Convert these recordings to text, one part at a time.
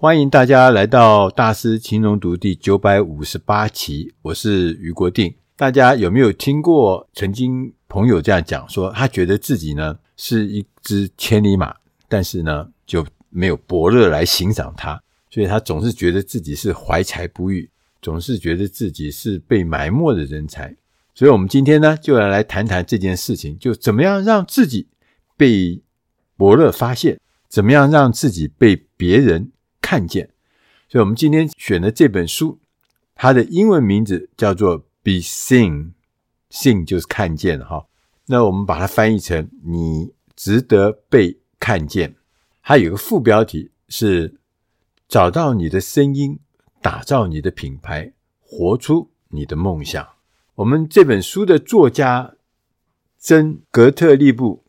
欢迎大家来到大师轻松读第九百五十八期，我是余国定。大家有没有听过曾经朋友这样讲说，他觉得自己呢是一只千里马，但是呢就没有伯乐来欣赏他，所以他总是觉得自己是怀才不遇，总是觉得自己是被埋没的人才。所以我们今天呢就要来谈谈这件事情，就怎么样让自己被伯乐发现，怎么样让自己被别人看见，所以我们今天选的这本书，它的英文名字叫做《Be Seen》，Seen 就是看见哈。那我们把它翻译成“你值得被看见”。它有个副标题是“找到你的声音，打造你的品牌，活出你的梦想”。我们这本书的作家真·格特利布。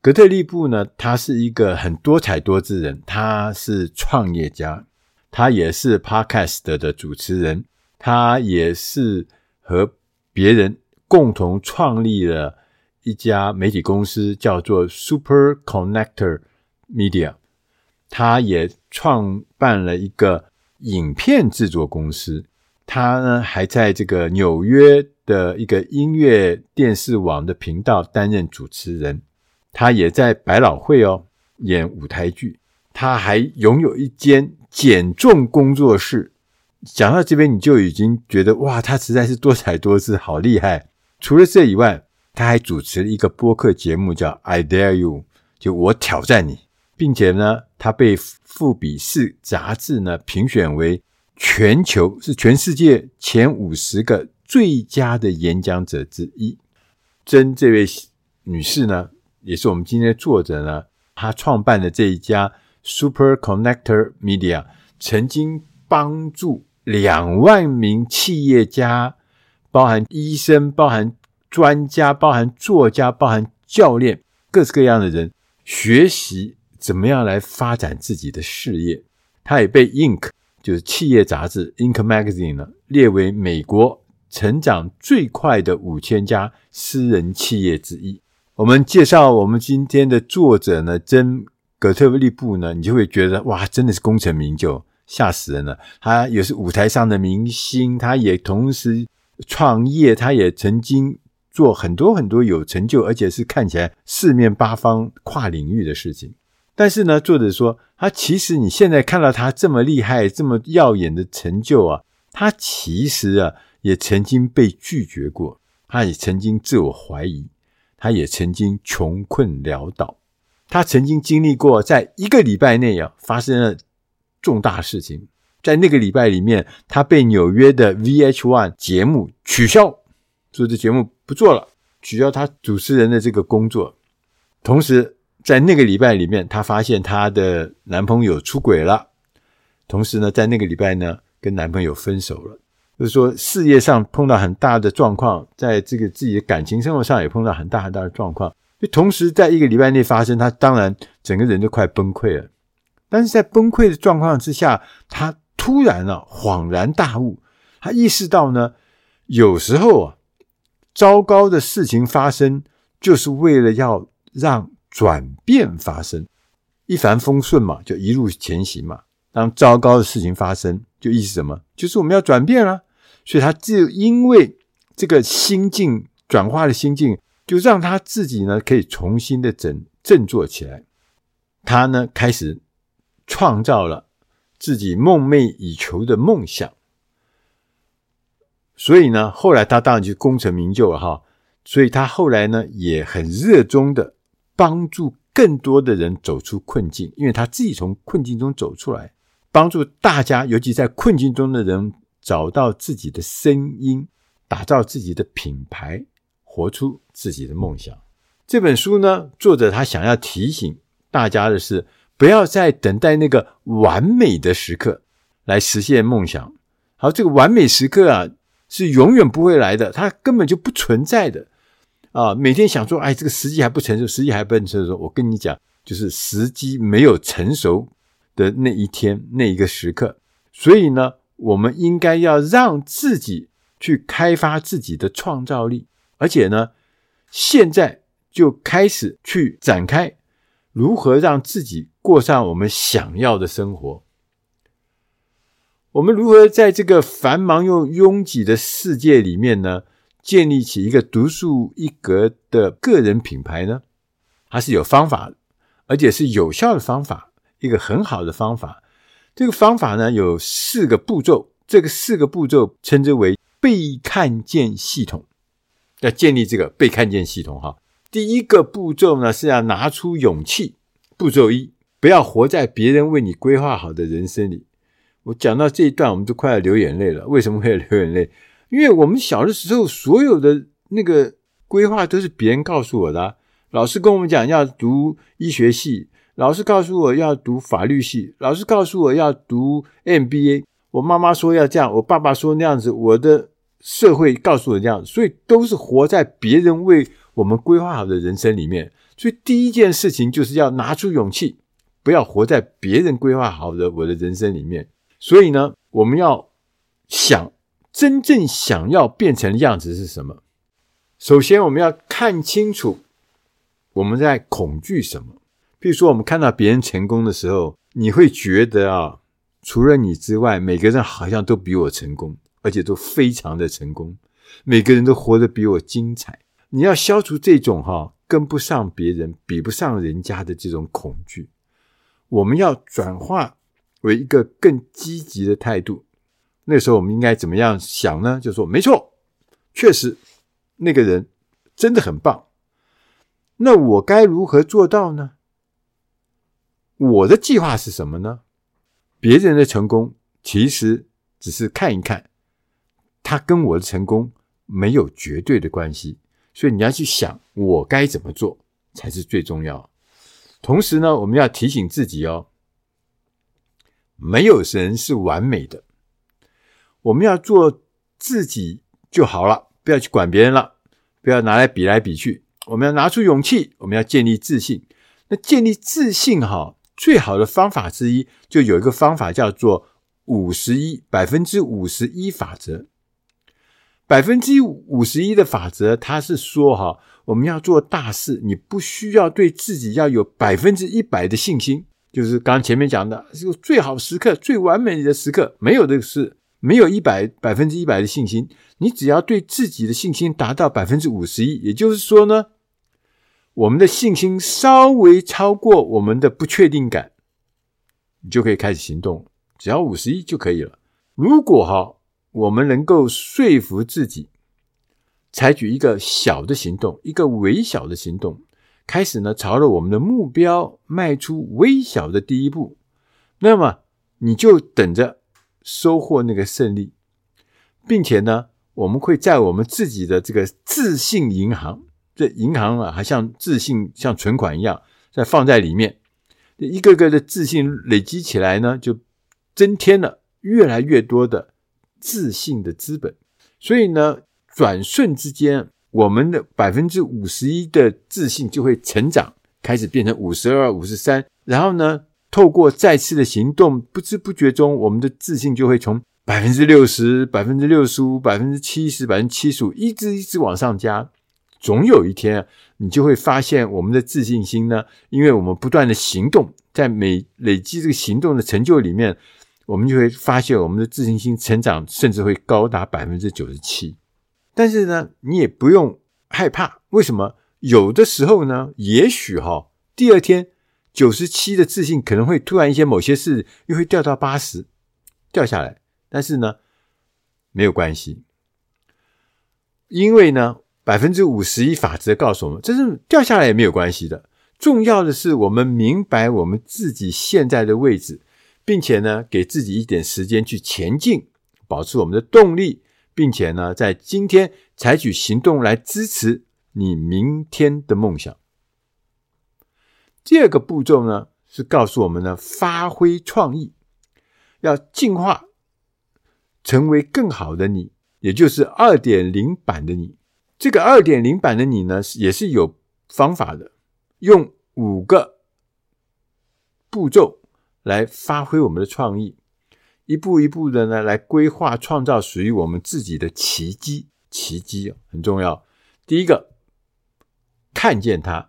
格特利布呢，他是一个很多才多姿人，他是创业家，他也是 Podcast 的主持人，他也是和别人共同创立了一家媒体公司，叫做 Super Connector Media，他也创办了一个影片制作公司，他呢还在这个纽约的一个音乐电视网的频道担任主持人。他也在百老汇哦演舞台剧，他还拥有一间减重工作室。讲到这边，你就已经觉得哇，他实在是多才多姿，好厉害。除了这以外，他还主持了一个播客节目，叫《I Dare You》，就我挑战你，并且呢，他被富比士杂志呢评选为全球是全世界前五十个最佳的演讲者之一。真这位女士呢，也是我们今天的作者呢，他创办的这一家 Super Connector Media，曾经帮助两万名企业家，包含医生、包含专家、包含作家、包含教练，各式各样的人学习怎么样来发展自己的事业。他也被 Inc 就是企业杂志 Inc Magazine 呢列为美国成长最快的五千家私人企业之一。我们介绍我们今天的作者呢，真·葛特利布呢，你就会觉得哇，真的是功成名就，吓死人了。他也是舞台上的明星，他也同时创业，他也曾经做很多很多有成就，而且是看起来四面八方跨领域的事情。但是呢，作者说，他其实你现在看到他这么厉害、这么耀眼的成就啊，他其实啊也曾经被拒绝过，他也曾经自我怀疑。他也曾经穷困潦倒，他曾经经历过在一个礼拜内啊发生了重大事情，在那个礼拜里面，他被纽约的 VH1 节目取消，说这节目不做了，取消他主持人的这个工作。同时，在那个礼拜里面，他发现他的男朋友出轨了，同时呢，在那个礼拜呢，跟男朋友分手了。就是说，事业上碰到很大的状况，在这个自己的感情生活上也碰到很大很大的状况，就同时在一个礼拜内发生，他当然整个人都快崩溃了。但是在崩溃的状况之下，他突然啊恍然大悟，他意识到呢，有时候啊，糟糕的事情发生，就是为了要让转变发生。一帆风顺嘛，就一路前行嘛。当糟糕的事情发生，就意思什么？就是我们要转变了。所以，他就因为这个心境转化的心境，就让他自己呢可以重新的整振作起来。他呢开始创造了自己梦寐以求的梦想。所以呢，后来他当然就功成名就了哈。所以他后来呢也很热衷的帮助更多的人走出困境，因为他自己从困境中走出来，帮助大家，尤其在困境中的人。找到自己的声音，打造自己的品牌，活出自己的梦想。这本书呢，作者他想要提醒大家的是，不要再等待那个完美的时刻来实现梦想。好，这个完美时刻啊，是永远不会来的，它根本就不存在的啊！每天想说，哎，这个时机还不成熟，时机还不成熟。我跟你讲，就是时机没有成熟的那一天，那一个时刻。所以呢。我们应该要让自己去开发自己的创造力，而且呢，现在就开始去展开如何让自己过上我们想要的生活。我们如何在这个繁忙又拥挤的世界里面呢，建立起一个独树一格的个人品牌呢？它是有方法，而且是有效的方法，一个很好的方法。这个方法呢，有四个步骤，这个四个步骤称之为被看见系统。要建立这个被看见系统哈，第一个步骤呢，是要拿出勇气。步骤一，不要活在别人为你规划好的人生里。我讲到这一段，我们都快要流眼泪了。为什么会流眼泪？因为我们小的时候，所有的那个规划都是别人告诉我的。老师跟我们讲要读医学系，老师告诉我要读法律系，老师告诉我要读 MBA。我妈妈说要这样，我爸爸说那样子，我的社会告诉我这样，所以都是活在别人为我们规划好的人生里面。所以第一件事情就是要拿出勇气，不要活在别人规划好的我的人生里面。所以呢，我们要想真正想要变成的样子是什么？首先，我们要看清楚我们在恐惧什么。比如说，我们看到别人成功的时候，你会觉得啊，除了你之外，每个人好像都比我成功，而且都非常的成功，每个人都活得比我精彩。你要消除这种哈。跟不上别人，比不上人家的这种恐惧，我们要转化为一个更积极的态度。那时候我们应该怎么样想呢？就说没错，确实那个人真的很棒。那我该如何做到呢？我的计划是什么呢？别人的成功其实只是看一看，他跟我的成功没有绝对的关系。所以你要去想，我该怎么做才是最重要。同时呢，我们要提醒自己哦，没有人是完美的，我们要做自己就好了，不要去管别人了，不要拿来比来比去。我们要拿出勇气，我们要建立自信。那建立自信哈，最好的方法之一，就有一个方法叫做五十一，百分之五十一法则。百分之五十一的法则，它是说哈，我们要做大事，你不需要对自己要有百分之一百的信心，就是刚前面讲的，这个最好时刻、最完美的时刻，没有这个事，没有一百百分之一百的信心，你只要对自己的信心达到百分之五十一，也就是说呢，我们的信心稍微超过我们的不确定感，你就可以开始行动，只要五十一就可以了。如果哈。我们能够说服自己，采取一个小的行动，一个微小的行动，开始呢，朝着我们的目标迈出微小的第一步。那么你就等着收获那个胜利，并且呢，我们会在我们自己的这个自信银行，这银行啊，还像自信像存款一样，再放在里面，一个个的自信累积起来呢，就增添了越来越多的。自信的资本，所以呢，转瞬之间，我们的百分之五十一的自信就会成长，开始变成五十二、五十三，然后呢，透过再次的行动，不知不觉中，我们的自信就会从百分之六十、百分之六十五、百分之七十、百分之七十五，一直一直往上加。总有一天，你就会发现，我们的自信心呢，因为我们不断的行动，在每累积这个行动的成就里面。我们就会发现，我们的自信心成长甚至会高达百分之九十七。但是呢，你也不用害怕。为什么？有的时候呢，也许哈，第二天九十七的自信可能会突然一些某些事又会掉到八十，掉下来。但是呢，没有关系，因为呢，百分之五十一法则告诉我们，这是掉下来也没有关系的。重要的是，我们明白我们自己现在的位置。并且呢，给自己一点时间去前进，保持我们的动力，并且呢，在今天采取行动来支持你明天的梦想。第二个步骤呢，是告诉我们呢，发挥创意，要进化，成为更好的你，也就是二点零版的你。这个二点零版的你呢，也是有方法的，用五个步骤。来发挥我们的创意，一步一步的呢，来规划创造属于我们自己的奇迹。奇迹很重要。第一个，看见它，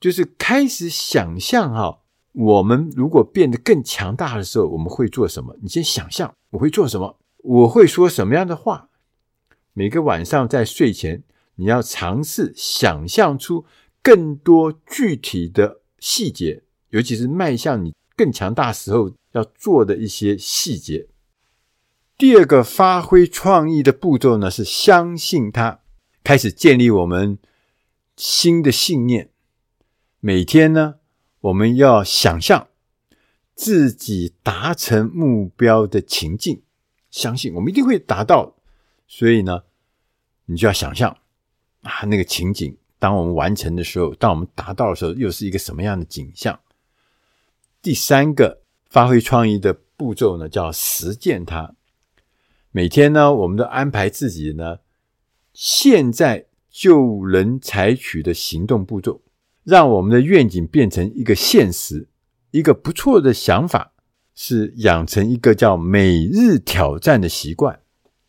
就是开始想象哈，我们如果变得更强大的时候，我们会做什么？你先想象我会做什么，我会说什么样的话。每个晚上在睡前，你要尝试想象出更多具体的细节，尤其是迈向你更强大时候要做的一些细节。第二个发挥创意的步骤呢，是相信它，开始建立我们新的信念。每天呢，我们要想象自己达成目标的情境，相信我们一定会达到。所以呢，你就要想象啊，那个情景，当我们完成的时候，当我们达到的时候，又是一个什么样的景象？第三个发挥创意的步骤呢，叫实践它。每天呢，我们都安排自己呢，现在就能采取的行动步骤。让我们的愿景变成一个现实，一个不错的想法是养成一个叫每日挑战的习惯。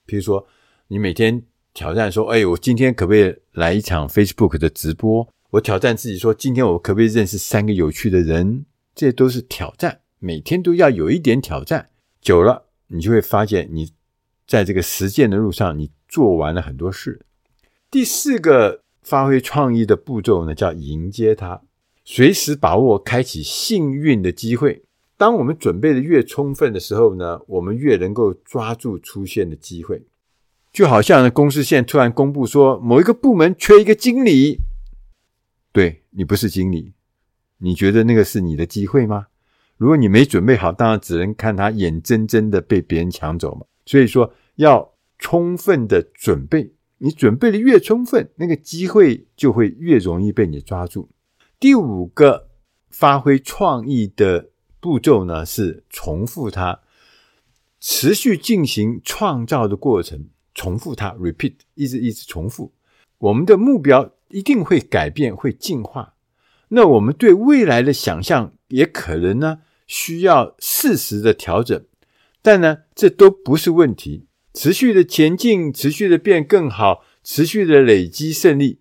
比如说，你每天挑战说：“哎，我今天可不可以来一场 Facebook 的直播？”我挑战自己说：“今天我可不可以认识三个有趣的人？”这都是挑战，每天都要有一点挑战。久了，你就会发现你在这个实践的路上，你做完了很多事。第四个。发挥创意的步骤呢，叫迎接它，随时把握开启幸运的机会。当我们准备的越充分的时候呢，我们越能够抓住出现的机会。就好像公司现在突然公布说某一个部门缺一个经理，对，你不是经理，你觉得那个是你的机会吗？如果你没准备好，当然只能看他眼睁睁的被别人抢走嘛。所以说要充分的准备。你准备的越充分，那个机会就会越容易被你抓住。第五个发挥创意的步骤呢，是重复它，持续进行创造的过程，重复它，repeat，一直一直重复。我们的目标一定会改变，会进化。那我们对未来的想象也可能呢，需要适时的调整，但呢，这都不是问题。持续的前进，持续的变更好，持续的累积胜利，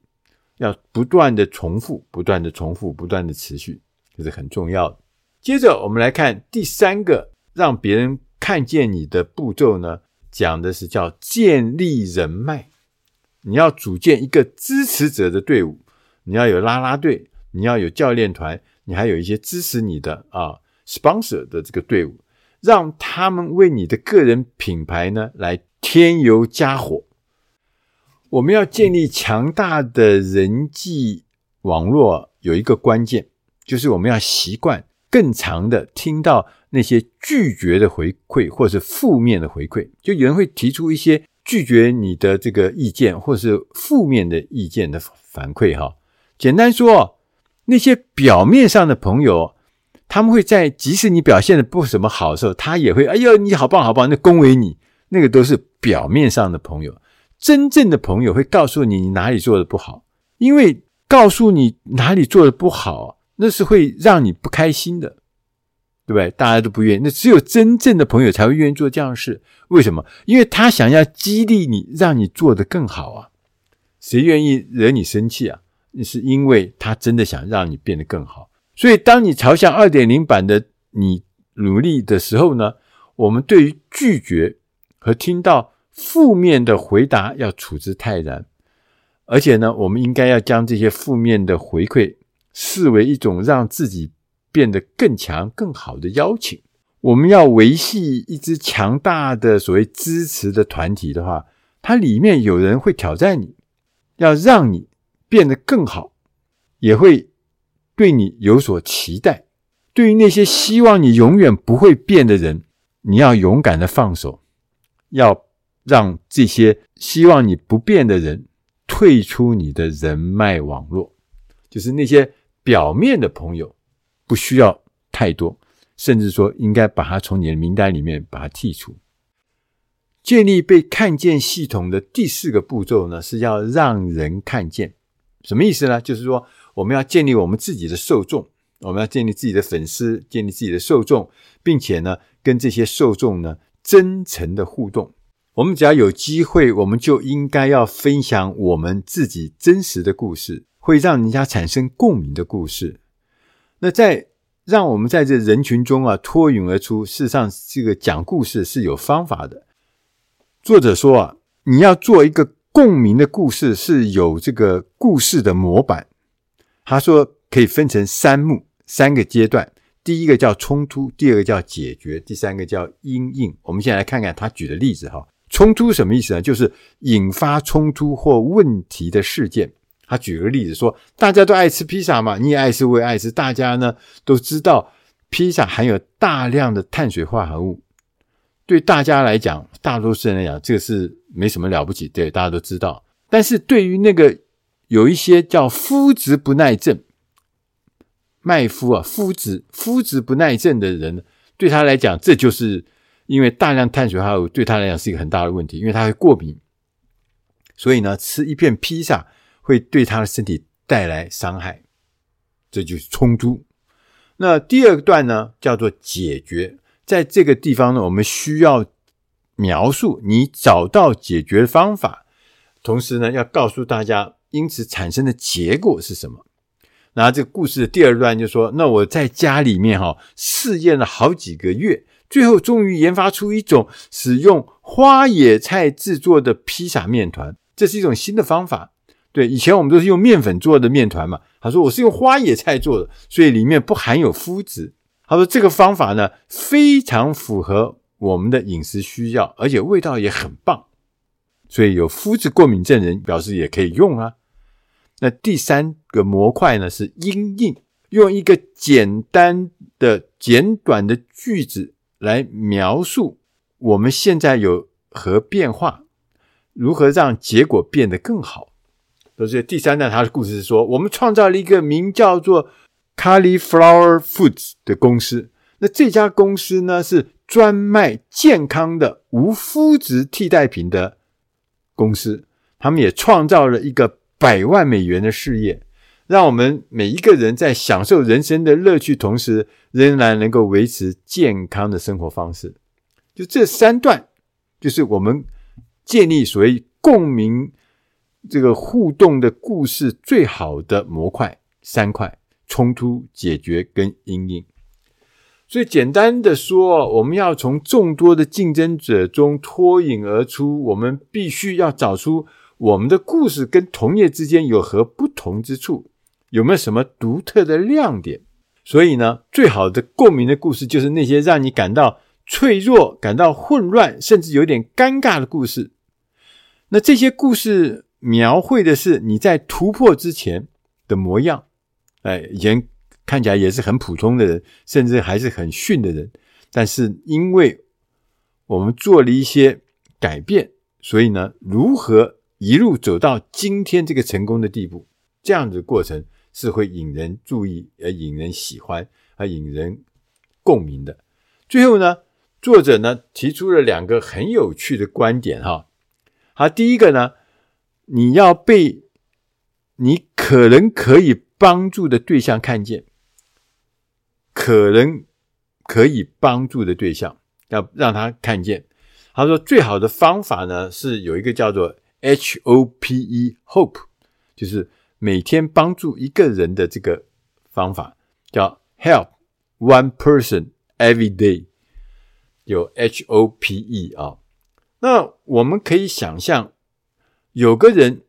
要不断的重复，不断的重复，不断的持续，这是很重要的。接着我们来看第三个让别人看见你的步骤呢，讲的是叫建立人脉。你要组建一个支持者的队伍，你要有啦啦队，你要有教练团，你还有一些支持你的啊 sponsor 的这个队伍。让他们为你的个人品牌呢来添油加火。我们要建立强大的人际网络，有一个关键，就是我们要习惯更长的听到那些拒绝的回馈，或是负面的回馈。就有人会提出一些拒绝你的这个意见，或是负面的意见的反馈。哈，简单说，那些表面上的朋友。他们会在即使你表现的不怎么好的时候，他也会哎呦，你好棒好棒，那恭维你，那个都是表面上的朋友。真正的朋友会告诉你你哪里做的不好，因为告诉你哪里做的不好，那是会让你不开心的，对不对？大家都不愿意，那只有真正的朋友才会愿意做这样的事。为什么？因为他想要激励你，让你做得更好啊。谁愿意惹你生气啊？那是因为他真的想让你变得更好。所以，当你朝向二点零版的你努力的时候呢，我们对于拒绝和听到负面的回答要处之泰然，而且呢，我们应该要将这些负面的回馈视为一种让自己变得更强、更好的邀请。我们要维系一支强大的所谓支持的团体的话，它里面有人会挑战你，要让你变得更好，也会。对你有所期待，对于那些希望你永远不会变的人，你要勇敢的放手，要让这些希望你不变的人退出你的人脉网络，就是那些表面的朋友，不需要太多，甚至说应该把它从你的名单里面把它剔除。建立被看见系统的第四个步骤呢，是要让人看见，什么意思呢？就是说。我们要建立我们自己的受众，我们要建立自己的粉丝，建立自己的受众，并且呢，跟这些受众呢真诚的互动。我们只要有机会，我们就应该要分享我们自己真实的故事，会让人家产生共鸣的故事。那在让我们在这人群中啊脱颖而出。事实上，这个讲故事是有方法的。作者说啊，你要做一个共鸣的故事，是有这个故事的模板。他说可以分成三幕，三个阶段。第一个叫冲突，第二个叫解决，第三个叫因应。我们先来看看他举的例子哈。冲突什么意思呢？就是引发冲突或问题的事件。他举个例子说，大家都爱吃披萨嘛，你也爱吃，我也爱吃。大家呢都知道，披萨含有大量的碳水化合物。对大家来讲，大多数人来讲，这个是没什么了不起，对，大家都知道。但是对于那个有一些叫麸质不耐症。麦麸啊，麸质麸质不耐症的人，对他来讲，这就是因为大量碳水化合物对他来讲是一个很大的问题，因为他会过敏，所以呢，吃一片披萨会对他的身体带来伤害，这就是冲突。那第二段呢，叫做解决，在这个地方呢，我们需要描述你找到解决方法，同时呢，要告诉大家因此产生的结果是什么。然后这个故事的第二段就说：“那我在家里面哈试验了好几个月，最后终于研发出一种使用花野菜制作的披萨面团。这是一种新的方法。对，以前我们都是用面粉做的面团嘛。他说我是用花野菜做的，所以里面不含有麸质。他说这个方法呢非常符合我们的饮食需要，而且味道也很棒。所以有麸质过敏症人表示也可以用啊。”那第三个模块呢，是因应，用一个简单的、简短的句子来描述我们现在有何变化，如何让结果变得更好。所以第三段他的故事是说，我们创造了一个名叫做 Cauliflower Foods 的公司。那这家公司呢，是专卖健康的无麸质替代品的公司。他们也创造了一个。百万美元的事业，让我们每一个人在享受人生的乐趣同时，仍然能够维持健康的生活方式。就这三段，就是我们建立所谓共鸣这个互动的故事最好的模块，三块：冲突、解决跟阴影。所以简单的说，我们要从众多的竞争者中脱颖而出，我们必须要找出。我们的故事跟同业之间有何不同之处？有没有什么独特的亮点？所以呢，最好的共鸣的故事就是那些让你感到脆弱、感到混乱，甚至有点尴尬的故事。那这些故事描绘的是你在突破之前的模样。哎，以前看起来也是很普通的人，甚至还是很逊的人，但是因为我们做了一些改变，所以呢，如何？一路走到今天这个成功的地步，这样的过程是会引人注意，而引人喜欢，而引人共鸣的。最后呢，作者呢提出了两个很有趣的观点哈。好，第一个呢，你要被你可能可以帮助的对象看见，可能可以帮助的对象要让他看见。他说，最好的方法呢是有一个叫做。H O P E Hope 就是每天帮助一个人的这个方法，叫 Help One Person Every Day，有 H O P E 啊。那我们可以想象，有个人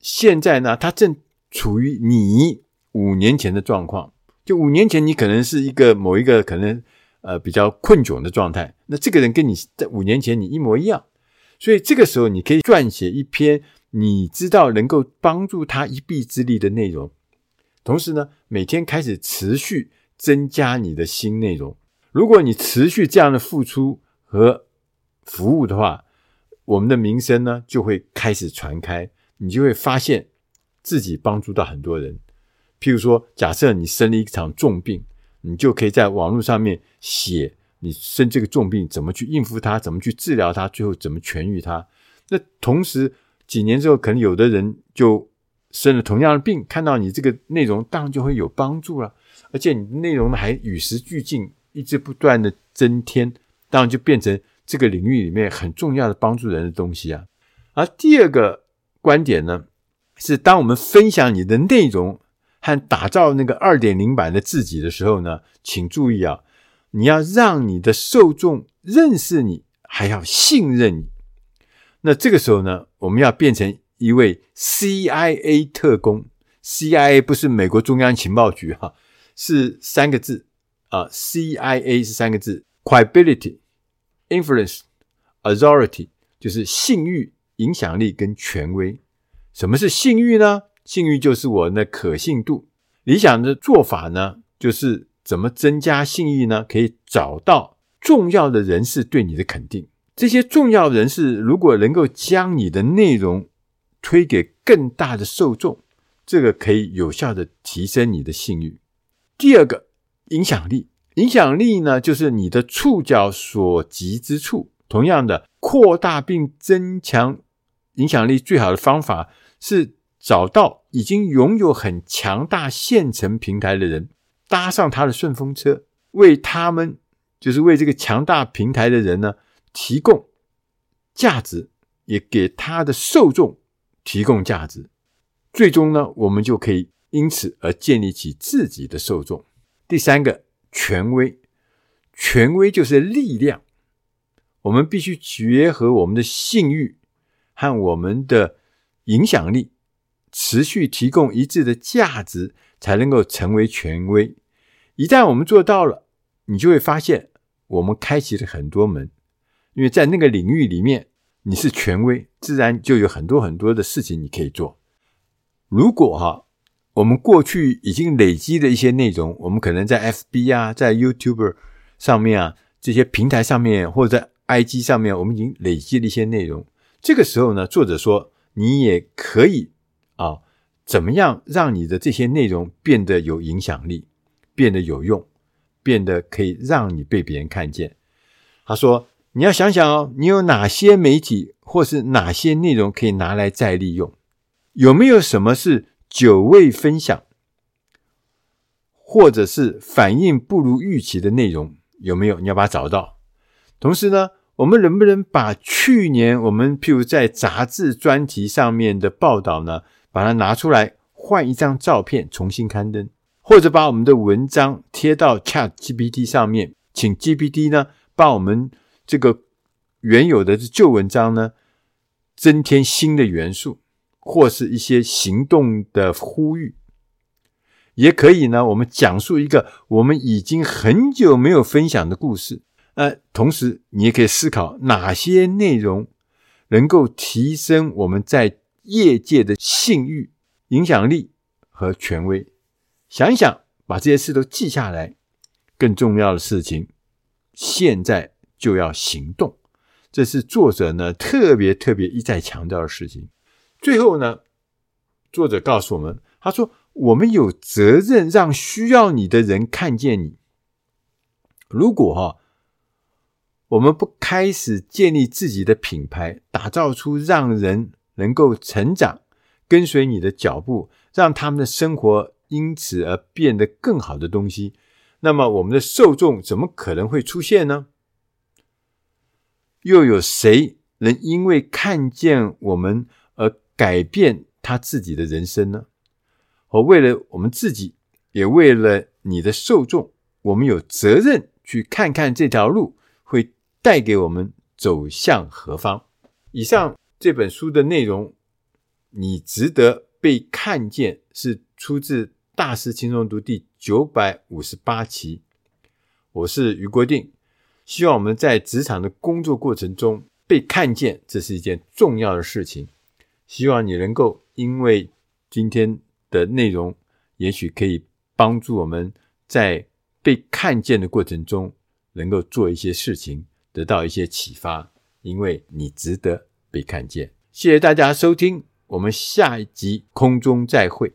现在呢，他正处于你五年前的状况。就五年前，你可能是一个某一个可能呃比较困窘的状态。那这个人跟你在五年前你一模一样。所以这个时候，你可以撰写一篇你知道能够帮助他一臂之力的内容，同时呢，每天开始持续增加你的新内容。如果你持续这样的付出和服务的话，我们的名声呢就会开始传开，你就会发现自己帮助到很多人。譬如说，假设你生了一场重病，你就可以在网络上面写。你生这个重病，怎么去应付它？怎么去治疗它？最后怎么痊愈它？那同时几年之后，可能有的人就生了同样的病，看到你这个内容，当然就会有帮助了。而且你内容还与时俱进，一直不断的增添，当然就变成这个领域里面很重要的帮助人的东西啊。而第二个观点呢，是当我们分享你的内容和打造那个二点零版的自己的时候呢，请注意啊，你要让你的受众认识你，还要信任你。那这个时候呢，我们要变成一位 CIA 特工。CIA 不是美国中央情报局哈，是三个字啊，CIA 是三个字：credibility、influence、authority，就是信誉、影响力跟权威。什么是信誉呢？信誉就是我的可信度。理想的做法呢，就是怎么增加信誉呢？可以找到重要的人士对你的肯定。这些重要人士如果能够将你的内容推给更大的受众。这个可以有效的提升你的信誉。第二个，影响力，影响力呢，就是你的触角所及之处。同样的，扩大并增强影响力最好的方法是找到已经拥有很强大现成平台的人，搭上他的顺风车，为他们，就是为这个强大平台的人呢，提供价值，也给他的受众提供价值。最终呢，我们就可以因此而建立起自己的受众。第三个，权威，权威就是力量。我们必须结合我们的信誉和我们的影响力，持续提供一致的价值，才能够成为权威。一旦我们做到了，你就会发现我们开启了很多门，因为在那个领域里面你是权威，自然就有很多很多的事情你可以做。如果哈，我们过去已经累积的一些内容，我们可能在 FB 啊，在 YouTube 上面啊，这些平台上面，或者在 IG 上面，我们已经累积了一些内容。这个时候呢，作者说，你也可以啊，怎么样让你的这些内容变得有影响力，变得有用，变得可以让你被别人看见。他说，你要想想哦，你有哪些媒体或是哪些内容可以拿来再利用。有没有什么是久未分享，或者是反应不如预期的内容？有没有？你要把它找到。同时呢，我们能不能把去年我们譬如在杂志专题上面的报道呢，把它拿出来换一张照片重新刊登，或者把我们的文章贴到 ChatGPT 上面，请 GPT 呢帮我们这个原有的旧文章呢增添新的元素。或是一些行动的呼吁，也可以呢。我们讲述一个我们已经很久没有分享的故事。呃，同时你也可以思考哪些内容能够提升我们在业界的信誉、影响力和权威。想一想，把这些事都记下来。更重要的事情，现在就要行动。这是作者呢特别特别一再强调的事情。最后呢，作者告诉我们，他说：“我们有责任让需要你的人看见你。如果哈，我们不开始建立自己的品牌，打造出让人能够成长、跟随你的脚步，让他们的生活因此而变得更好的东西，那么我们的受众怎么可能会出现呢？又有谁能因为看见我们？”改变他自己的人生呢？我为了我们自己，也为了你的受众，我们有责任去看看这条路会带给我们走向何方。以上这本书的内容，你值得被看见，是出自《大师轻松读》第九百五十八期。我是于国定，希望我们在职场的工作过程中被看见，这是一件重要的事情。希望你能够因为今天的内容，也许可以帮助我们在被看见的过程中，能够做一些事情，得到一些启发。因为你值得被看见。谢谢大家收听，我们下一集空中再会。